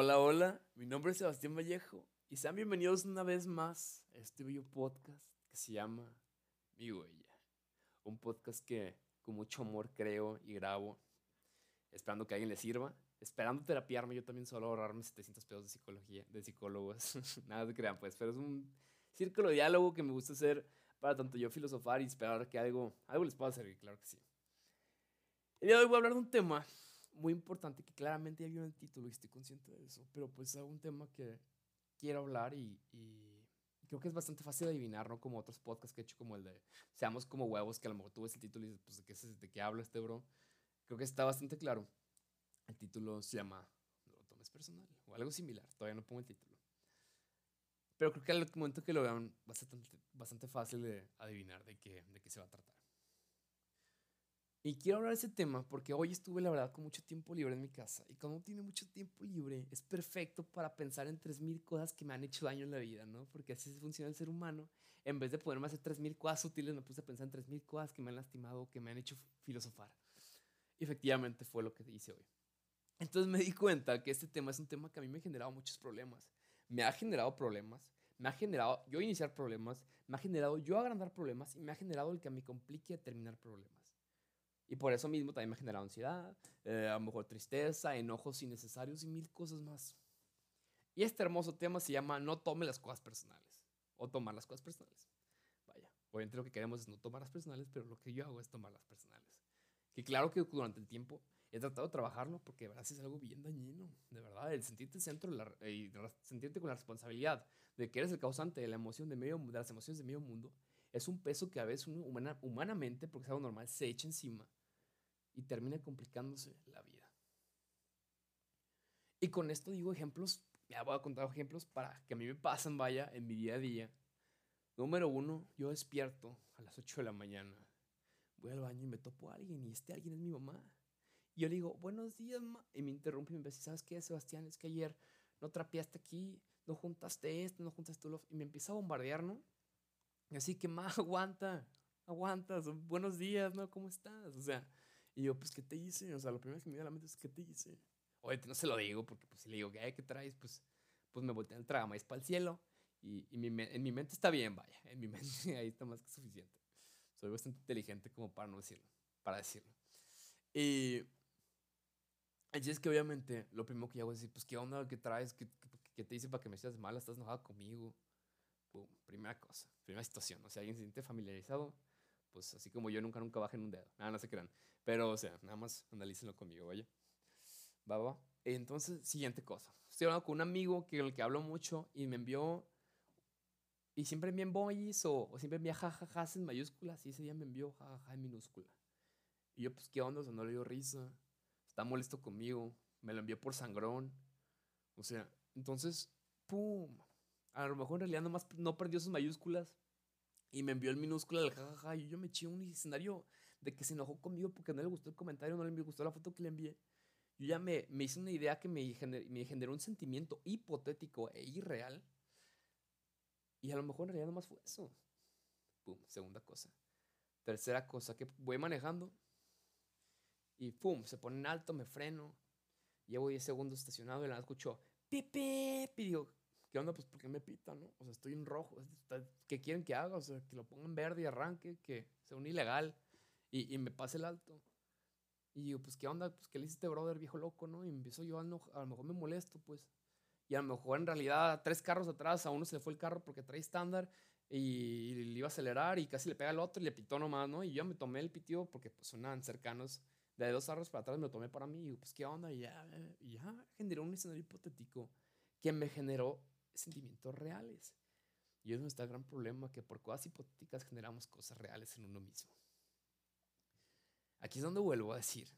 Hola, hola, mi nombre es Sebastián Vallejo y sean bienvenidos una vez más a este bello podcast que se llama Mi Huella. Un podcast que con mucho amor creo y grabo, esperando que alguien le sirva, esperando terapiarme yo también solo ahorrarme 700 pesos de psicología, de psicólogos, nada de crean pues, pero es un círculo de diálogo que me gusta hacer para tanto yo filosofar y esperar que algo, algo les pueda servir, claro que sí. El día de hoy voy a hablar de un tema muy importante que claramente ya vio el título y estoy consciente de eso, pero pues es un tema que quiero hablar y, creo que es bastante fácil adivinar, ¿no? Como otros podcasts que he hecho, como el de Seamos como huevos, que a lo mejor tú ves el título y dices, pues, ¿de qué, de qué habla este bro? Creo que está bastante claro. El título se llama No lo tomes personal o algo similar, todavía no pongo el título. Pero creo que al momento que lo vean va bastante, bastante fácil de adivinar de qué, de qué se va a tratar. Y quiero hablar de ese tema porque hoy estuve, la verdad, con mucho tiempo libre en mi casa. Y cuando tiene mucho tiempo libre, es perfecto para pensar en 3.000 cosas que me han hecho daño en la vida, ¿no? Porque así funciona el ser humano. En vez de ponerme a hacer 3.000 cosas útiles, me puse a pensar en 3.000 cosas que me han lastimado, que me han hecho filosofar. Y efectivamente fue lo que hice hoy. Entonces me di cuenta que este tema es un tema que a mí me ha generado muchos problemas. Me ha generado problemas, me ha generado yo iniciar problemas, me ha generado yo agrandar problemas y me ha generado el que me complique terminar problemas. Y por eso mismo también me ha generado ansiedad, eh, a lo mejor tristeza, enojos innecesarios y mil cosas más. Y este hermoso tema se llama No tome las cosas personales. O tomar las cosas personales. Vaya, obviamente lo que queremos es no tomar las personales, pero lo que yo hago es tomar las personales. Que claro que durante el tiempo he tratado de trabajarlo porque de verdad es algo bien dañino. De verdad, el sentirte centro y sentirte con la responsabilidad de que eres el causante de, la emoción de, medio, de las emociones de medio mundo es un peso que a veces uno humanamente, porque es algo normal, se echa encima y termina complicándose la vida. Y con esto digo ejemplos, ya voy a contar ejemplos para que a mí me pasen, vaya, en mi día a día. Número uno, yo despierto a las 8 de la mañana, voy al baño y me topo a alguien y este alguien es mi mamá. Y yo le digo, buenos días, ma. Y me interrumpe y me dice, ¿sabes qué, Sebastián? Es que ayer no trapeaste aquí, no juntaste esto, no juntaste lo... Y me empieza a bombardear, ¿no? Y así que, ma, aguanta, aguanta, buenos días, ¿no? ¿Cómo estás? O sea, y yo, pues, ¿qué te hice? O sea, lo primero que me viene a la mente es, ¿qué te hice? Oye, no se lo digo, porque pues si le digo, ¿qué, ¿qué traes? Pues, pues me voltean el tragamais para el cielo. Y, y mi, en mi mente está bien, vaya. En mi mente ahí está más que suficiente. Soy bastante inteligente como para no decirlo, para decirlo. Y así es que obviamente lo primero que hago es decir, pues, ¿qué onda? ¿Qué traes? ¿Qué, qué, te hice para que me sientas mal? ¿Estás enojada conmigo? Pum, primera cosa, primera situación. O sea, alguien se siente familiarizado pues así como yo nunca, nunca bajen un dedo. Nada, no se crean. Pero, o sea, nada más analícenlo conmigo, vaya. Va, va. Entonces, siguiente cosa. Estoy hablando con un amigo que, el que hablo mucho y me envió. Y siempre envía emojis o, o siempre envía jajajas en mayúsculas. Y ese día me envió jajaja en minúscula. Y yo, pues, ¿qué onda? O sea, no le dio risa. Está molesto conmigo. Me lo envió por sangrón. O sea, entonces, ¡pum! A lo mejor en realidad nomás no perdió sus mayúsculas y me envió el minúsculo del jajaja. Y yo me eché un escenario de que se enojó conmigo porque no le gustó el comentario, no le gustó la foto que le envié. Yo ya me, me hice una idea que me, me generó un sentimiento hipotético e irreal. Y a lo mejor en realidad nomás fue eso. Pum, segunda cosa. Tercera cosa, que voy manejando y pum, se pone en alto, me freno. Llevo 10 segundos estacionado y la escucho, pipi, y digo, ¿qué onda? Pues porque me pita, ¿no? O sea, estoy en rojo. ¿Qué quieren que haga? O sea, que lo pongan verde y arranque, que sea un ilegal y, y me pase el alto. Y digo, pues, ¿qué onda? Pues, ¿qué le hiciste, brother, viejo loco, no? Y empiezo yo a, a lo mejor me molesto, pues. Y a lo mejor en realidad tres carros atrás, a uno se le fue el carro porque trae estándar y, le iba a acelerar y casi le pega al otro y le pitó nomás, ¿no? Y yo me tomé el pitio porque pues sonaban cercanos. De dos carros para atrás me lo tomé para mí y digo, pues, ¿qué onda? Y ya, y ya generó un escenario hipotético que me generó sentimientos reales. Y es nuestro gran problema, que por cosas hipotéticas generamos cosas reales en uno mismo. Aquí es donde vuelvo a decir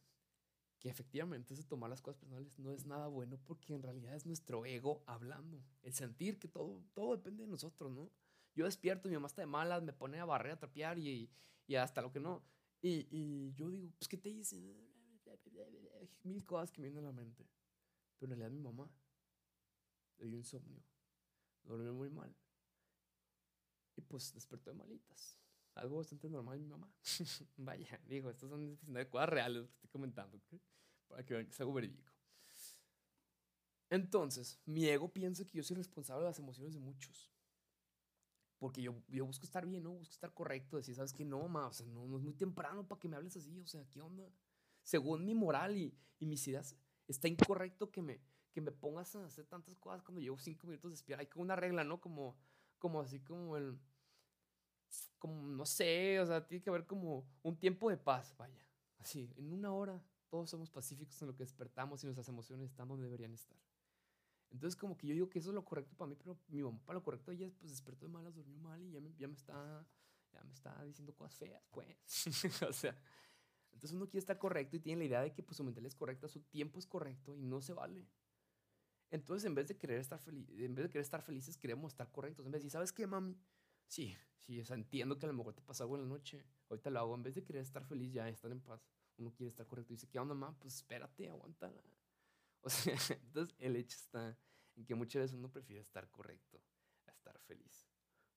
que efectivamente eso tomar las cosas personales no es nada bueno porque en realidad es nuestro ego hablando. El sentir que todo, todo depende de nosotros, ¿no? Yo despierto, mi mamá está de malas, me pone a barrer, a trapear y, y hasta lo que no. Y, y, yo digo, pues, ¿qué te hice? Mil cosas que me vienen a la mente. Pero en realidad mi mamá le dio insomnio dormí muy mal. Y pues despertó de malitas. Algo bastante normal mi mamá. Vaya, digo, estas son cosas reales que estoy comentando, para que vean que es algo verídico. Entonces, mi ego piensa que yo soy responsable de las emociones de muchos. Porque yo, yo busco estar bien, ¿no? Busco estar correcto, decir, ¿sabes qué? No, ma, o sea, no, es muy temprano para que me hables así, o sea, ¿qué onda? Según mi moral y, y mis ideas, está incorrecto que me, que me pongas a hacer tantas cosas cuando llevo cinco minutos de espera. Hay como una regla, ¿no? Como, como así como el, como, no sé, o sea, tiene que haber como un tiempo de paz, vaya. Así, en una hora todos somos pacíficos en lo que despertamos y nuestras emociones están donde deberían estar. Entonces, como que yo digo que eso es lo correcto para mí, pero mi mamá para lo correcto ella pues despertó de malas, durmió mal y ya me, ya me está ya me está diciendo cosas feas, pues. o sea, entonces uno quiere estar correcto y tiene la idea de que pues su mental es correcta, su tiempo es correcto y no se vale. Entonces, en vez de querer estar feliz, en vez de querer estar felices, queremos estar correctos. En vez de decir, ¿sabes qué, mami? Sí, sí, o entiendo que a lo mejor te pasa algo en la noche. Ahorita lo hago. En vez de querer estar feliz, ya estar en paz. Uno quiere estar correcto. Y dice, ¿qué onda, mamá? Pues espérate, aguántala. O sea, entonces el hecho está en que muchas veces uno prefiere estar correcto a estar feliz.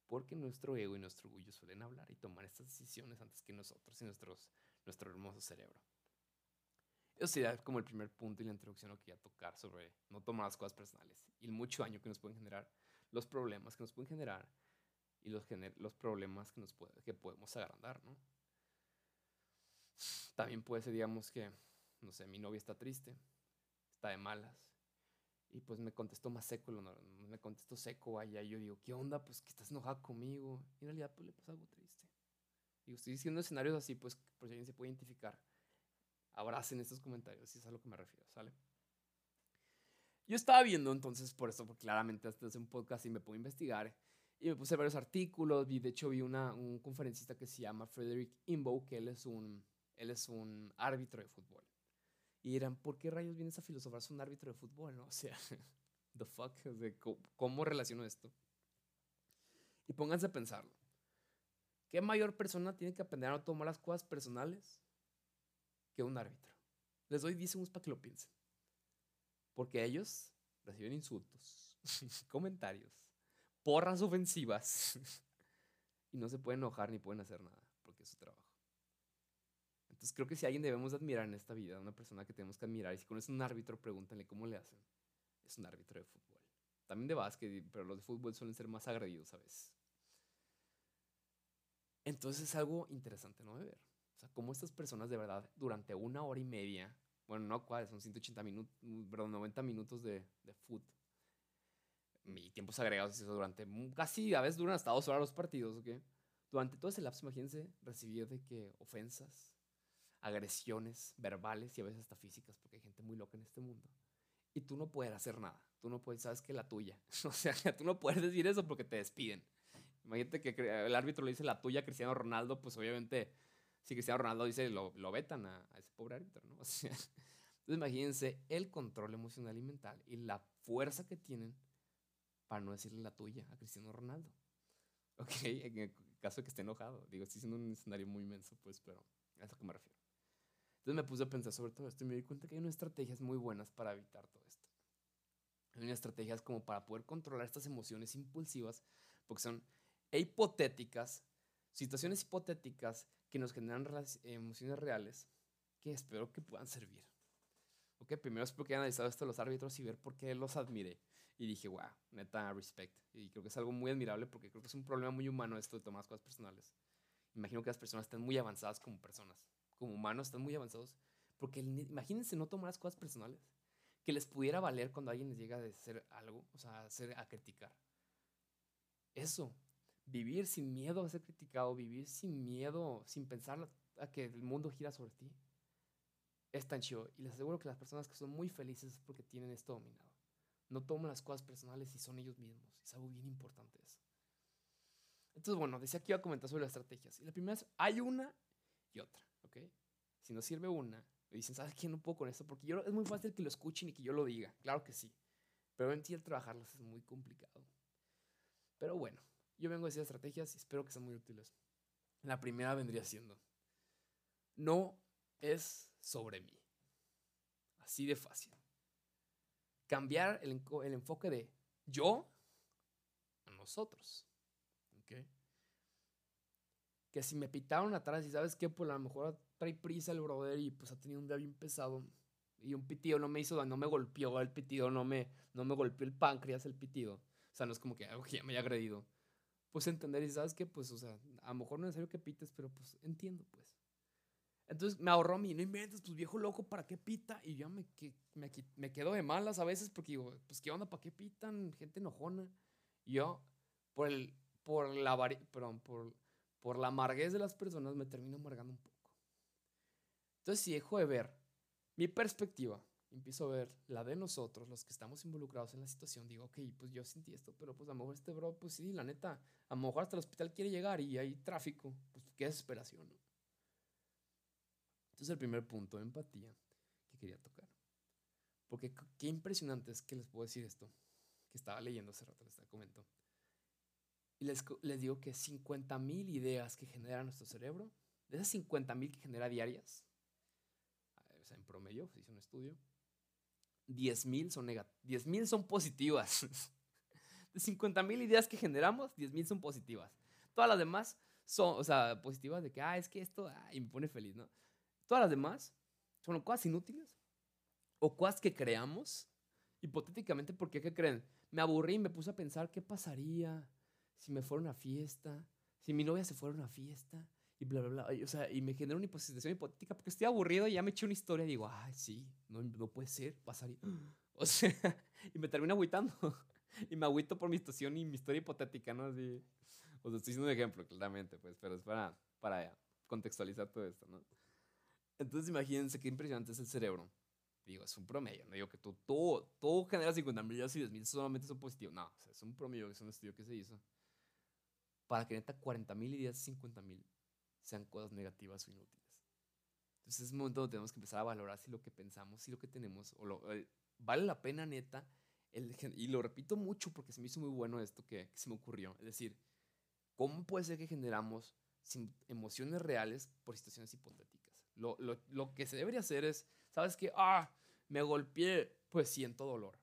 Porque nuestro ego y nuestro orgullo suelen hablar y tomar estas decisiones antes que nosotros y nuestros, nuestro hermoso cerebro. Eso sería como el primer punto y la introducción que quería tocar sobre no tomar las cosas personales y el mucho daño que nos pueden generar, los problemas que nos pueden generar y los, los problemas que, nos puede, que podemos agrandar, ¿no? También puede ser, digamos, que, no sé, mi novia está triste, está de malas, y pues me contestó más seco, me contestó seco, allá yo digo, ¿qué onda? Pues que estás enojada conmigo. Y en realidad, pues le pasa algo triste. Y estoy diciendo escenarios así, pues, por si alguien se puede identificar. Abracen estos comentarios, si es a lo que me refiero, ¿sale? Yo estaba viendo entonces, por eso, porque claramente hasta hace un podcast y me puedo investigar. Y me puse varios artículos, y de hecho vi una, un conferencista que se llama Frederick Imbo, que él es un, él es un árbitro de fútbol. Y dirán, ¿por qué rayos vienes a filosofar un árbitro de fútbol? ¿no? O sea, the fuck, ¿cómo, relaciono esto? Y pónganse a pensarlo. ¿Qué mayor persona tiene que aprender a no tomar las cosas personales que un árbitro? Les doy 10 segundos para que lo piensen. Porque ellos reciben insultos, comentarios, porras ofensivas y no se pueden enojar ni pueden hacer nada porque es su trabajo. Entonces creo que si alguien debemos admirar en esta vida, una persona que tenemos que admirar, y si conoces un árbitro, pregúntale cómo le hacen. Es un árbitro de fútbol. También de básquet, pero los de fútbol suelen ser más agredidos a veces. Entonces es algo interesante, ¿no? De ver. O sea, cómo estas personas de verdad, durante una hora y media, bueno, no cuáles, son 180 minutos, perdón, 90 minutos de, de fútbol. Mi tiempos agregados, eso durante casi, a veces duran hasta dos horas los partidos, ¿ok? Durante todo ese lapso, imagínense, recibir de que ofensas, agresiones verbales y a veces hasta físicas, porque hay gente muy loca en este mundo. Y tú no puedes hacer nada. Tú no puedes, sabes que la tuya. O sea, tú no puedes decir eso porque te despiden. Imagínate que el árbitro le dice la tuya a Cristiano Ronaldo, pues obviamente, si Cristiano Ronaldo dice, lo, lo vetan a, ese pobre árbitro, ¿no? O sea, entonces imagínense el control emocional y mental y la fuerza que tienen para no decirle la tuya a Cristiano Ronaldo. Ok, en el caso de que esté enojado. Digo, estoy siendo un escenario muy inmenso, pues, pero a eso que me refiero. Entonces me puse a pensar sobre todo esto y me di cuenta que hay unas estrategias muy buenas para evitar todo esto. Hay unas estrategias como para poder controlar estas emociones impulsivas, porque son hipotéticas, situaciones hipotéticas que nos generan emociones reales, que espero que puedan servir. Ok, primero espero que hayan analizado esto los árbitros y ver por qué los admiré. Y dije, wow, neta, respect. Y creo que es algo muy admirable porque creo que es un problema muy humano esto de tomar cosas personales. Imagino que las personas están muy avanzadas como personas como humanos están muy avanzados. Porque imagínense no tomar las cosas personales. Que les pudiera valer cuando alguien les llega a decir algo, o sea, a, a criticar. Eso, vivir sin miedo a ser criticado, vivir sin miedo, sin pensar a que el mundo gira sobre ti, es tan chido. Y les aseguro que las personas que son muy felices es porque tienen esto dominado. No toman las cosas personales y son ellos mismos. Es algo bien importante eso. Entonces, bueno, decía que iba a comentar sobre las estrategias. Y la primera hay una y otra. ¿ok? Si no sirve una, me dicen, ¿sabes qué? No puedo con esto, porque es muy fácil que lo escuchen y que yo lo diga, claro que sí, pero en ti el trabajarlas es muy complicado. Pero bueno, yo vengo a decir estrategias y espero que sean muy útiles. La primera vendría siendo, no es sobre mí. Así de fácil. Cambiar el, el enfoque de yo a nosotros. ¿okay? que si me pitaron atrás y sabes que, pues a lo mejor trae prisa el brother y pues ha tenido un día bien pesado, Y un pitido no me hizo, no me golpeó el pitido, no me, no me golpeó el páncreas el pitido. O sea, no es como que ya me haya agredido. Pues entender y sabes que, pues, o sea, a lo mejor no es necesario que pites, pero pues entiendo, pues. Entonces me ahorró mí, no inventes, pues viejo loco, ¿para qué pita? Y yo me, me, me quedo de malas a veces porque digo, pues qué onda, ¿para qué pitan? Gente enojona. Y yo, por, el, por, la, perdón, por, por la amarguez de las personas, me termino amargando un poco. Entonces, si dejo de ver mi perspectiva, empiezo a ver la de nosotros, los que estamos involucrados en la situación, digo, ok, pues yo sentí esto, pero pues a lo mejor este bro, pues sí, la neta, a lo mejor hasta el hospital quiere llegar y hay tráfico, pues qué desesperación, ¿no? Entonces el primer punto, empatía, que quería tocar. Porque qué impresionante es que les puedo decir esto, que estaba leyendo hace rato, les comento. Y les, les digo que 50 mil ideas que genera nuestro cerebro, de esas 50 mil que genera diarias, o sea, en promedio, se hizo un estudio, 10 mil son, mil son positivas. De 50 mil ideas que generamos, 10 mil son positivas. Todas las demás son, o sea, positivas de que, ah, es que esto, ah, y me pone feliz, ¿no? Todas las demás son cosas inútiles o cosas que creamos hipotéticamente porque, ¿qué creen? Me aburrí y me puse a pensar qué pasaría si me fuera a una fiesta, si mi novia se fuera a una fiesta y bla, bla, bla. O sea, y me generó una situación hipotética porque estoy aburrido y ya me eché una historia y digo, ay, sí, no, no puede ser, pasaría. O sea, y me termino agüitando. y me agüito por mi situación y mi historia hipotética, ¿no? Así, o sea, estoy diciendo un ejemplo, claramente, pues, pero es para, para contextualizar todo esto, ¿no? Entonces imagínense qué impresionante es el cerebro. Digo, es un promedio, no digo que tú, tú, tú generas 50 mil y 10 mil solamente son positivos. No, o sea, es un promedio, es un estudio que se hizo. Para que neta 40 mil y 10, 50 mil sean cosas negativas o inútiles. Entonces es un momento donde tenemos que empezar a valorar si lo que pensamos, si lo que tenemos, o lo, eh, vale la pena neta. El, y lo repito mucho porque se me hizo muy bueno esto que, que se me ocurrió. Es decir, ¿cómo puede ser que generamos emociones reales por situaciones hipotéticas? Lo, lo, lo que se debería hacer es, ¿sabes qué? Ah, me golpeé, pues siento dolor.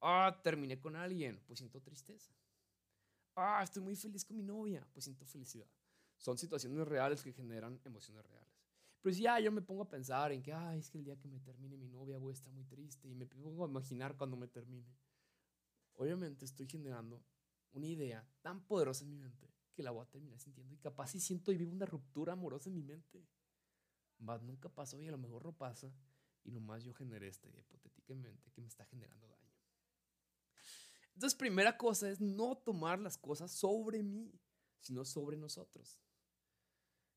Ah, terminé con alguien, pues siento tristeza. Ah, estoy muy feliz con mi novia, pues siento felicidad. Son situaciones reales que generan emociones reales. Pero si ya yo me pongo a pensar en que, ay, es que el día que me termine mi novia voy a estar muy triste y me pongo a imaginar cuando me termine. Obviamente estoy generando una idea tan poderosa en mi mente que la voy a terminar sintiendo y capaz si siento y vivo una ruptura amorosa en mi mente. Más nunca pasó y a lo mejor no pasa y nomás yo generé esta idea hipotéticamente que me está generando daño. Entonces, primera cosa es no tomar las cosas sobre mí, sino sobre nosotros.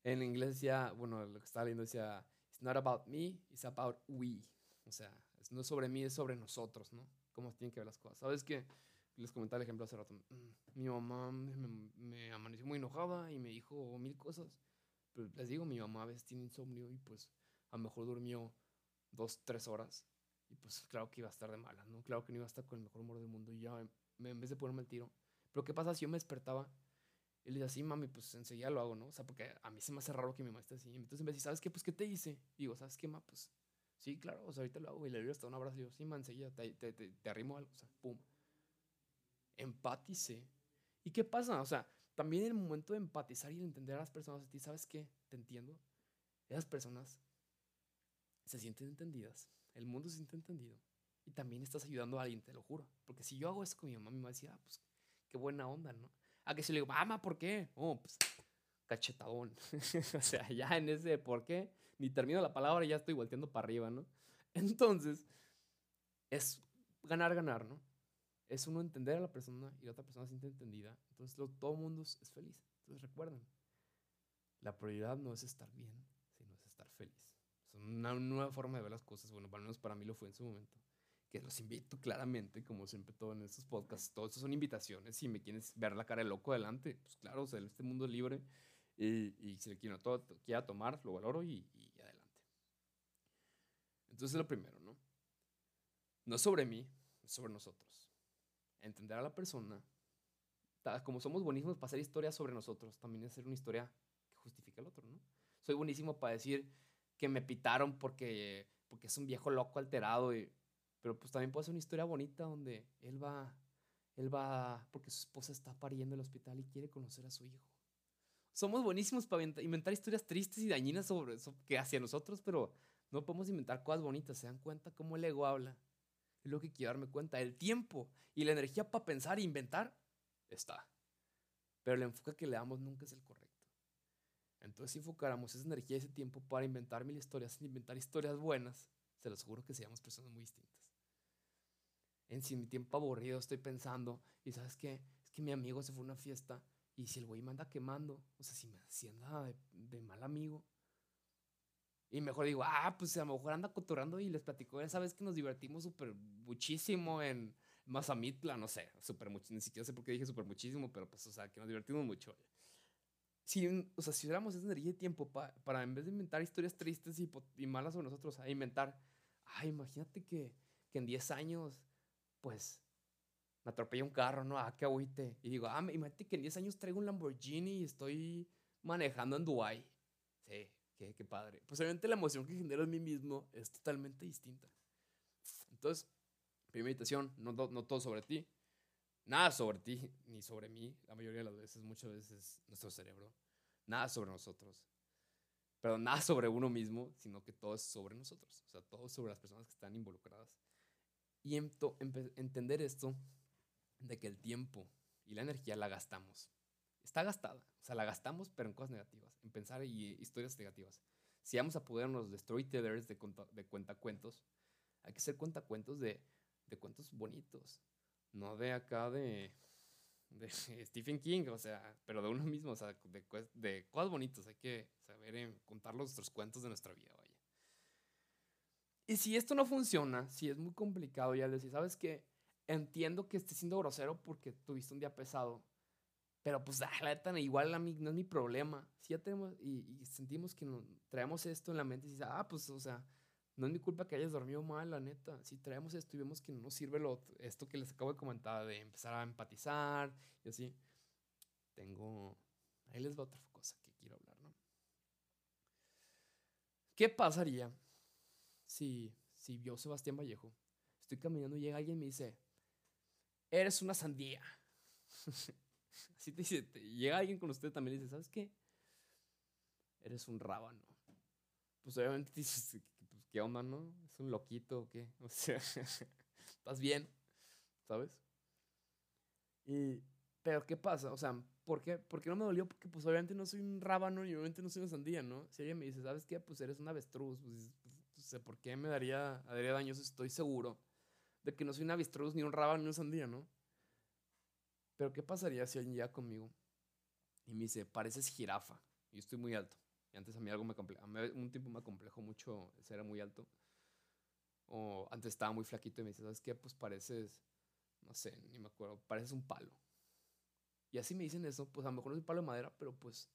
En inglés decía, bueno, lo que estaba leyendo decía, it's not about me, it's about we. O sea, no es sobre mí, es sobre nosotros, ¿no? Cómo tienen que ver las cosas. ¿Sabes qué? Les comentaba el ejemplo hace rato. Mm, mi mamá me, amaneció muy enojada y me dijo mil cosas. Pero les digo, mi mamá a veces tiene insomnio y pues a lo mejor durmió dos, tres horas. Y pues claro que iba a estar de mala, ¿no? Claro que no iba a estar con el mejor humor del mundo. Y ya en vez de ponerme el tiro. Pero ¿qué pasa si yo me despertaba? Y le decía, sí, mami, pues enseguida lo hago, ¿no? O sea, porque a mí se me hace raro que mi mamá esté así. Entonces en vez de ¿sabes qué? Pues ¿qué te hice? digo, ¿sabes qué, ma? Pues sí, claro, o sea, ahorita lo hago. Y le doy hasta un abrazo y digo, sí, ma, enseguida te, te, te, te arrimo algo. O sea, pum empaticé. ¿Y qué pasa? O sea, también el momento de empatizar y de entender a las personas a ti, ¿sabes qué? Te entiendo. Esas personas se sienten entendidas. El mundo se siente entendido. Y también estás ayudando a alguien, te lo juro. Porque si yo hago eso con mi mamá, mi mamá decía, ah, pues qué buena onda, ¿no? A que si le digo, mamá, ¿por qué? Oh, pues cachetadón. o sea, ya en ese por qué, ni termino la palabra y ya estoy volteando para arriba, ¿no? Entonces, es ganar, ganar, ¿no? Es uno entender a la persona y la otra persona se siente entendida. Entonces todo el mundo es, feliz. Entonces recuerden, la prioridad no es estar bien, sino es estar feliz. Es una nueva forma de ver las cosas. Bueno, al menos para mí lo fue en su momento. Que los invito claramente, como siempre todo en estos podcasts, todos estos son invitaciones. Si me quieres ver la cara de loco adelante, pues claro, o sea, este mundo es libre. Y, y si quiero todo, quiera tomar, lo valoro y, y adelante. Entonces lo primero, ¿no? No sobre mí, es sobre nosotros entender a la persona. Como somos buenísimos para hacer historias sobre nosotros, también es hacer una historia que justifique al otro, ¿no? Soy buenísimo para decir que me pitaron porque, porque es un viejo loco alterado, y, pero pues también puede ser una historia bonita donde él va, él va porque su esposa está pariendo en el hospital y quiere conocer a su hijo. somos buenísimos para inventar historias tristes y dañinas sobre eso que hacia nosotros, pero no podemos inventar cosas bonitas. ¿Se dan cuenta cómo el ego habla? Es lo que quiero darme cuenta. El tiempo y la energía para pensar e inventar está. Pero el enfoque que le damos nunca es el correcto. Entonces, si enfocáramos esa energía y ese tiempo para inventar mil historias, inventar historias buenas, se los juro que seríamos personas muy distintas. En si mi tiempo aburrido estoy pensando, y sabes qué, es que mi amigo se fue a una fiesta, y si el güey me anda quemando, o sea, si me si anda de, de, mal amigo, y mejor digo, ah, pues a lo mejor anda cotorrando y les platico esa vez que nos divertimos súper muchísimo en Mazamitla, no sé, súper ni siquiera sé por qué dije súper muchísimo, pero pues, o sea, que nos divertimos mucho si, o sea, si hubiéramos esa energía y tiempo para en vez de inventar historias tristes y, y, malas sobre nosotros, a inventar, ay, imagínate que, que en 10 años, pues, me atropella un carro, ¿no? Ah, qué agüite. Y digo, ah, imagínate que en 10 años traigo un Lamborghini y estoy manejando en Dubai. Sí, qué, qué padre. Pues obviamente la emoción que genero en mí mismo es totalmente distinta. Entonces, primera meditación, no, no todo sobre ti, Nada sobre ti ni sobre mí, la mayoría de las veces, muchas veces nuestro cerebro. Nada sobre nosotros. Pero nada sobre uno mismo, sino que todo es sobre nosotros. O sea, todo sobre las personas que están involucradas. Y entender esto de que el tiempo y la energía la gastamos. Está gastada. O sea, la gastamos, pero en cosas negativas, en pensar y historias negativas. Si vamos a podernos de storytellers, de, de cuentacuentos, hay que ser cuentacuentos de, de cuentos bonitos, no de acá de, de Stephen King, o sea, pero de uno mismo, o sea, de, de cosas bonitas. Hay que saber contar nuestros cuentos de nuestra vida, vaya. Y si esto no funciona, si es muy complicado ya decir, ¿sabes qué? Entiendo que estés siendo grosero porque tuviste un día pesado, pero pues, ah, la neta, igual a mí no es mi problema. Si ya tenemos y, sentimos que traemos esto en la mente y dices, ah, pues, o sea, no es mi culpa que hayas dormido mal, la neta. Si traemos esto y vemos que no nos sirve lo, esto que les acabo de comentar, de empezar a empatizar y así, tengo... Ahí les va otra cosa que quiero hablar, ¿no? ¿Qué pasaría si, si yo, Sebastián Vallejo, estoy caminando y llega alguien y me dice, eres una sandía? así te dice, llega alguien con usted también y dice, ¿sabes qué? Eres un rábano. Pues obviamente dices, ¿qué onda, no? ¿Es un loquito o qué? O sea, ¿estás bien? ¿Sabes? Y, pero ¿qué pasa? O sea, ¿por qué, ¿por qué no me dolió? Porque pues obviamente no soy un rábano y obviamente no soy una sandía, ¿no? Si alguien me dice, ¿sabes qué? Pues eres un avestruz, pues, pues no sé por qué me daría, daría daño, estoy seguro de que no soy un avestruz, ni un rábano, ni una sandía, ¿no? Pero ¿qué pasaría si alguien llega conmigo y me dice, pareces jirafa? Y estoy muy alto. Y antes a mí algo me complejo, un tiempo me complejó mucho ser muy alto. O antes estaba muy flaquito y me dice, ¿sabes qué? Pues pareces, no sé, ni me acuerdo, pareces un palo. Y así me dicen eso, pues a lo mejor es un palo de madera, pero pues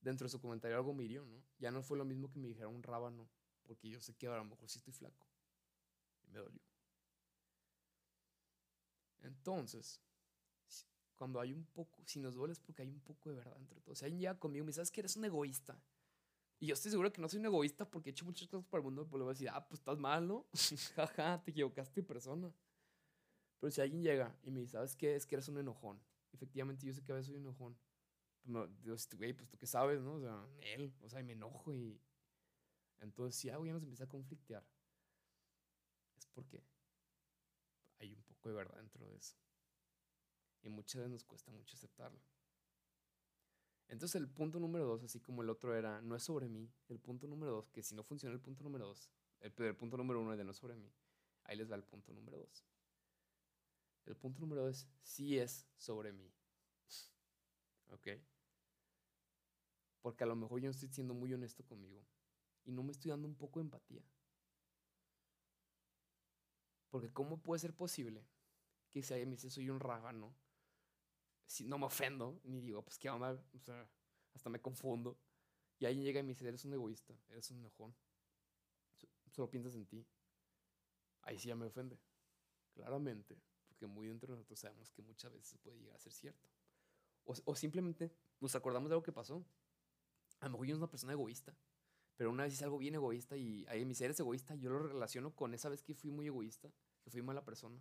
dentro de su comentario algo me ¿no? Ya no fue lo mismo que me dijera un rábano, porque yo sé que a lo mejor sí estoy flaco. Y me dolió. Entonces, cuando hay un poco, si nos duele es porque hay un poco de verdad entre todos. Si alguien llega conmigo y me dice, ¿sabes que eres un egoísta? Y yo estoy seguro que no soy un egoísta porque he hecho muchas cosas para el mundo, pues le voy a decir, ah, pues estás mal, ¿no? Jaja, te equivocaste persona. Pero si alguien llega y me dice, ¿sabes qué? Es que eres un enojón. Efectivamente, yo sé que a veces soy un enojón. Pues güey, pues tú qué sabes, ¿no? O sea, él, o sea, y me enojo y. Entonces, si algo ya nos empieza a conflictear, es porque hay un poco de verdad dentro de eso. Y muchas veces nos cuesta mucho aceptarlo. Entonces el punto número dos, así como el otro era, no es sobre mí, el punto número dos, que si no funciona el punto número dos, el, el punto número uno es de no sobre mí, ahí les va el punto número dos. El punto número dos sí es sobre mí. ¿Ok? Porque a lo mejor yo no estoy siendo muy honesto conmigo y no me estoy dando un poco de empatía. Porque ¿cómo puede ser posible que si alguien me dice soy un rábano, si no me ofendo, ni digo, pues qué onda, o sea, hasta me confundo. Y alguien llega y me dice, eres un egoísta, eres un enojón, solo piensas en ti. Ahí sí ya me ofende, claramente, porque muy dentro de nosotros sabemos que muchas veces puede llegar a ser cierto. O, o simplemente nos acordamos de algo que pasó. A lo mejor yo soy una persona egoísta, pero una vez hice algo bien egoísta y ahí me dice, eres egoísta, yo lo relaciono con esa vez que fui muy egoísta, que fui mala persona.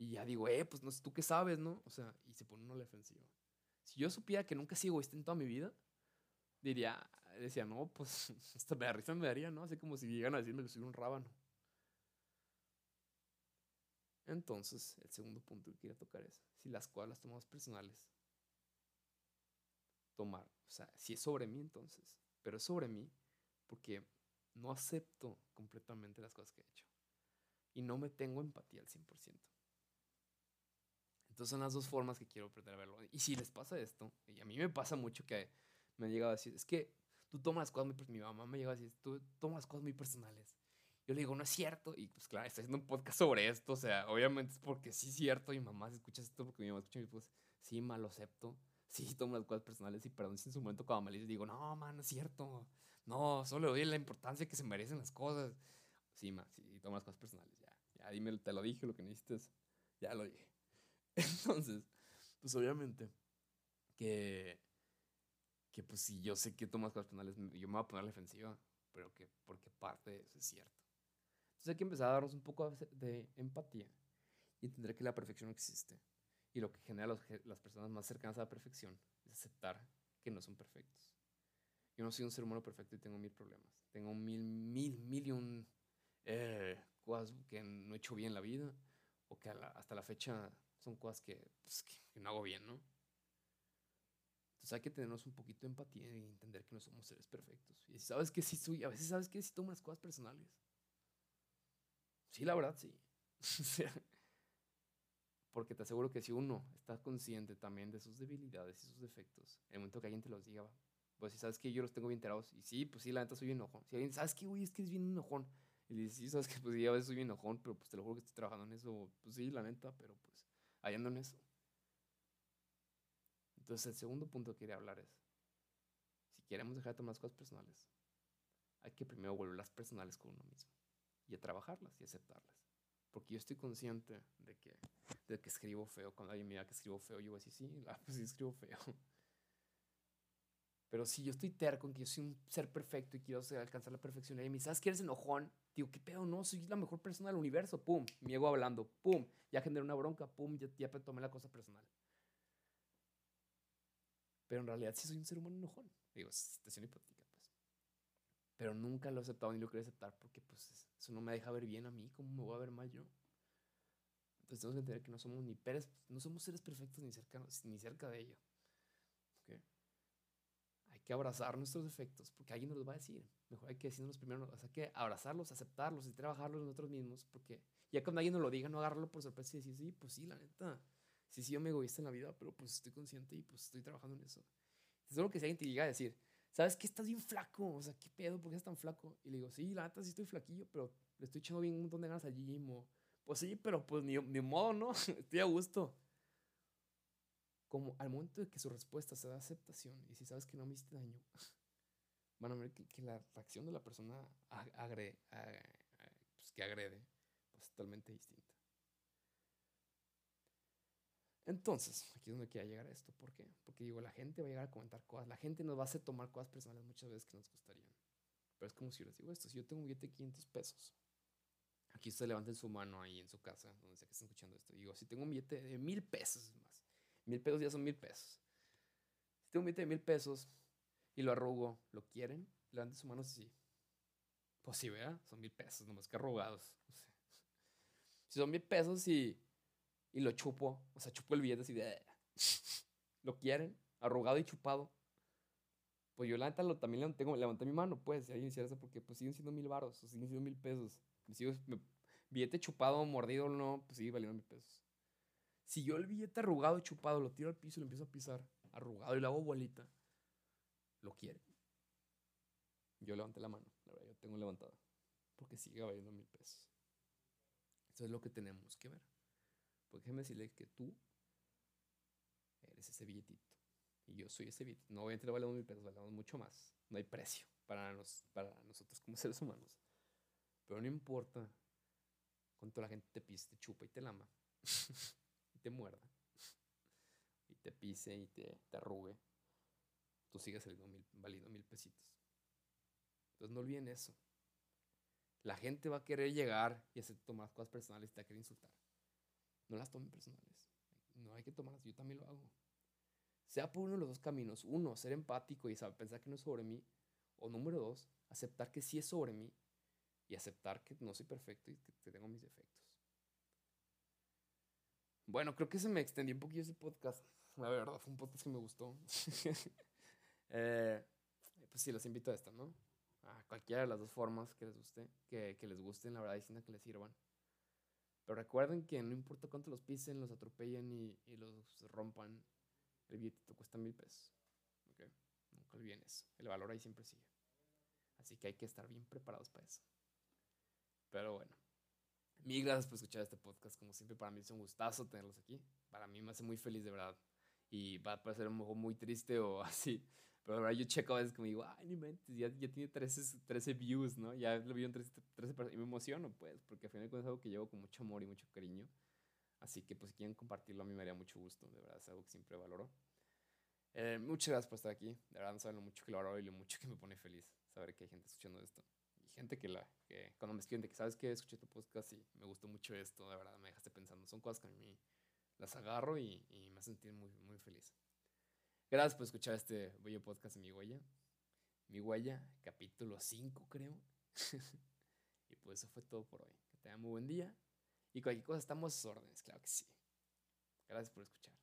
Y ya digo, eh, pues no sé, tú qué sabes, ¿no? O sea, y se pone uno a la defensiva. Si yo supiera que nunca he sido egoísta en toda mi vida, diría, decía, no, pues hasta me da risa me daría, ¿no? Así como si llegan a decirme que soy un rábano. Entonces, el segundo punto que quería tocar es, si las cosas las tomamos personales, tomar, o sea, si es sobre mí entonces, pero es sobre mí porque no acepto completamente las cosas que he hecho y no me tengo empatía al 100%. Entonces son las dos formas que quiero aprender a verlo. Y si les pasa esto, y a mí me pasa mucho que me han llegado a decir, es que tú tomas las cosas muy Mi mamá me llega a decir, tú tomas las cosas muy personales. Yo le digo, no es cierto. Y pues claro, estoy haciendo un podcast sobre esto. O sea, obviamente es porque sí es cierto. Y mamá, si escuchas esto, porque mi mamá escucha, pues sí, mal lo acepto. Sí, tomo las cosas personales y perdón si en su momento cuando me dice, digo, no, man, no es cierto. No, solo le doy la importancia que se merecen las cosas. Sí, ma, sí, tomo las cosas personales. Ya, ya, dime, te lo dije, lo que necesites. Ya lo dije. Entonces, pues obviamente que que pues si yo sé que tomas cosas personales, yo me voy a poner a la defensiva, pero que porque parte de eso es cierto. Entonces hay que empezar a darnos un poco de empatía y entender que la perfección no existe. Y lo que genera los, las personas más cercanas a la perfección es aceptar que no son perfectos. Yo no soy un ser humano perfecto y tengo mil problemas. Tengo mil, mil, mil y un eh, cosas que no he hecho bien en la vida o que hasta la fecha son cosas que, pues, que no hago bien, ¿no? Entonces hay que tenernos un poquito de empatía y entender que no somos seres perfectos. Y sabes que sí soy, a veces sabes que sí tomo las cosas personales. Sí, la verdad, sí. porque te aseguro que si uno está consciente también de sus debilidades y sus defectos, en el momento que alguien te los diga, pues si sabes que yo los tengo bien enterados, y sí, pues sí, la neta soy bien enojón. Si alguien, ¿sabes que güey? Es que eres bien enojón. Y dices, sí, sabes que pues sí, a veces soy bien enojón, pero pues te lo juro que estoy trabajando en eso. Pues sí, la neta, pero pues ahí ando en eso. Entonces, el segundo punto que quería hablar es, si queremos dejar de tomar las cosas personales, hay que primero volverlas personales con uno mismo y a trabajarlas y aceptarlas. Porque yo estoy consciente de que, de que escribo feo. Cuando alguien me que escribo feo, yo voy a decir, sí, ah, pues sí escribo feo. Pero si yo estoy terco en que yo soy un ser perfecto y quiero alcanzar la perfección, y me ¿sabes que eres enojón? Digo, ¿qué pedo? No, soy la mejor persona del universo. Pum, mi ego hablando. Pum, ya generé una bronca. Pum, ya, ya tomé la cosa personal. Pero en realidad sí soy un ser humano enojón. Digo, es situación hipotética, pues. Pero nunca lo he aceptado ni lo quiero aceptar porque pues eso no me deja ver bien a mí, ¿cómo me voy a ver mal yo? Entonces tenemos que entender que no somos ni peres, no somos seres perfectos ni cerca, ni cerca de ello. Abrazar nuestros defectos porque alguien nos los va a decir. Mejor hay que decirnos primero, o sea, que abrazarlos, aceptarlos y trabajarlos nosotros mismos porque ya cuando alguien nos lo diga, no agarrarlo por sorpresa y decir, sí, pues sí, la neta sí, sí, yo me egoísta en la vida, pero pues estoy consciente y pues estoy trabajando en eso. Es lo que si alguien te llega a decir, ¿sabes que estás bien flaco? O sea, ¿qué pedo? ¿Por qué estás tan flaco? Y le digo, sí, la neta sí estoy flaquillo, pero le estoy echando bien un montón de ganas al gym. Pues sí, pero pues ni modo, ¿no? estoy a gusto. Como al momento de que su respuesta se da aceptación y si sabes que no me hiciste daño, van a ver que, la reacción de la persona pues, que agrede pues, es totalmente distinta. Entonces, aquí es donde quiero llegar a esto. ¿Por qué? Porque digo, la gente va a llegar a comentar cosas. La gente nos va a hacer tomar cosas personales muchas veces que nos gustarían. Pero es como si yo les digo esto. Si yo tengo un billete de 500 pesos, aquí ustedes levanten su mano ahí en su casa, donde sea que estén escuchando esto. Digo, si tengo un billete de mil pesos más, mil pesos ya son mil pesos. Si tengo un billete de mil pesos y lo arrugo, ¿lo quieren? Levanten su mano sí. Pues sí, vea, son mil pesos, nomás que arrugados. si son mil pesos y y lo chupo. O sea, chupo el billete así de. ¿Lo quieren? Arrugado y chupado. Pues yo la neta también tengo, levanté mi mano, pues, si alguien hiciera eso, porque pues siguen siendo mil baros, o siguen siendo mil pesos. Si billete chupado, mordido, no, pues sigue valiendo mil pesos. Si yo el billete arrugado y chupado lo tiro al piso y lo empiezo a pisar, arrugado y lo hago bolita, ¿lo quiere? Yo levanté la mano, la verdad, yo tengo levantada, porque sigue valiendo mil pesos. Eso es lo que tenemos que ver. Pues déjeme decirle que tú eres ese billetito. Y yo soy ese billetito. No obviamente le valemos mil pesos, valemos mucho más. No hay precio para, nos, para nosotros como seres humanos. Pero no importa cuánto la gente te pise, te chupa y te lama. te muerda. y te pise y te, te arrugue. Tú sigues saliendo mil, valiendo mil pesitos. Entonces no olviden eso. La gente va a querer llegar y hacer tomar cosas personales y te va a querer insultar. No las tomen personales. No hay que tomarlas. Yo también lo hago. Sea por uno de los dos caminos. Uno, ser empático y saber pensar que no es sobre mí. O número dos, aceptar que sí es sobre mí y aceptar que no soy perfecto y que tengo mis defectos. Bueno, creo que se me extendió un poquito ese podcast. La verdad, fue un podcast que me gustó. eh, pues sí, los invito a esto, ¿no? A cualquiera de las dos formas que les guste, que, que les gusten, la verdad, sin que les sirvan. Pero recuerden que no importa cuánto los pisen, los atropellen y, y los rompan, el billetito cuesta mil pesos. ¿Ok? Nunca olviden eso. El valor ahí siempre sigue. Así que hay que estar bien preparados para eso. Pero bueno. Mil gracias por escuchar este podcast. Como siempre, para mí es un gustazo tenerlos aquí. Para mí me hace muy feliz, de verdad. Y va a parecer un poco muy triste o así. Pero de verdad yo checo a veces como digo, ay, ni mentes, ya, ya tiene 13, 13 views, ¿no? Ya lo vieron 13, 13 personas. Y me emociono, pues, porque al final es algo que llevo con mucho amor y mucho cariño. Así que, pues, si quieren compartirlo, a mí me haría mucho gusto. De verdad, es algo que siempre valoro. Eh, muchas gracias por estar aquí. De verdad, no saben lo mucho que lo valoro y lo mucho que me pone feliz saber que hay gente escuchando esto. Gente que, la, que cuando me escriben de que sabes que escuché tu podcast y me gustó mucho esto, de verdad, me dejaste pensando. Son cosas que a mí las agarro y, y me hacen sentir muy, muy feliz. Gracias por escuchar este bello podcast de Mi Huella. Mi Huella, capítulo 5, creo. y pues eso fue todo por hoy. Que tengan muy buen día. Y cualquier cosa estamos a sus órdenes, claro que sí. Gracias por escuchar.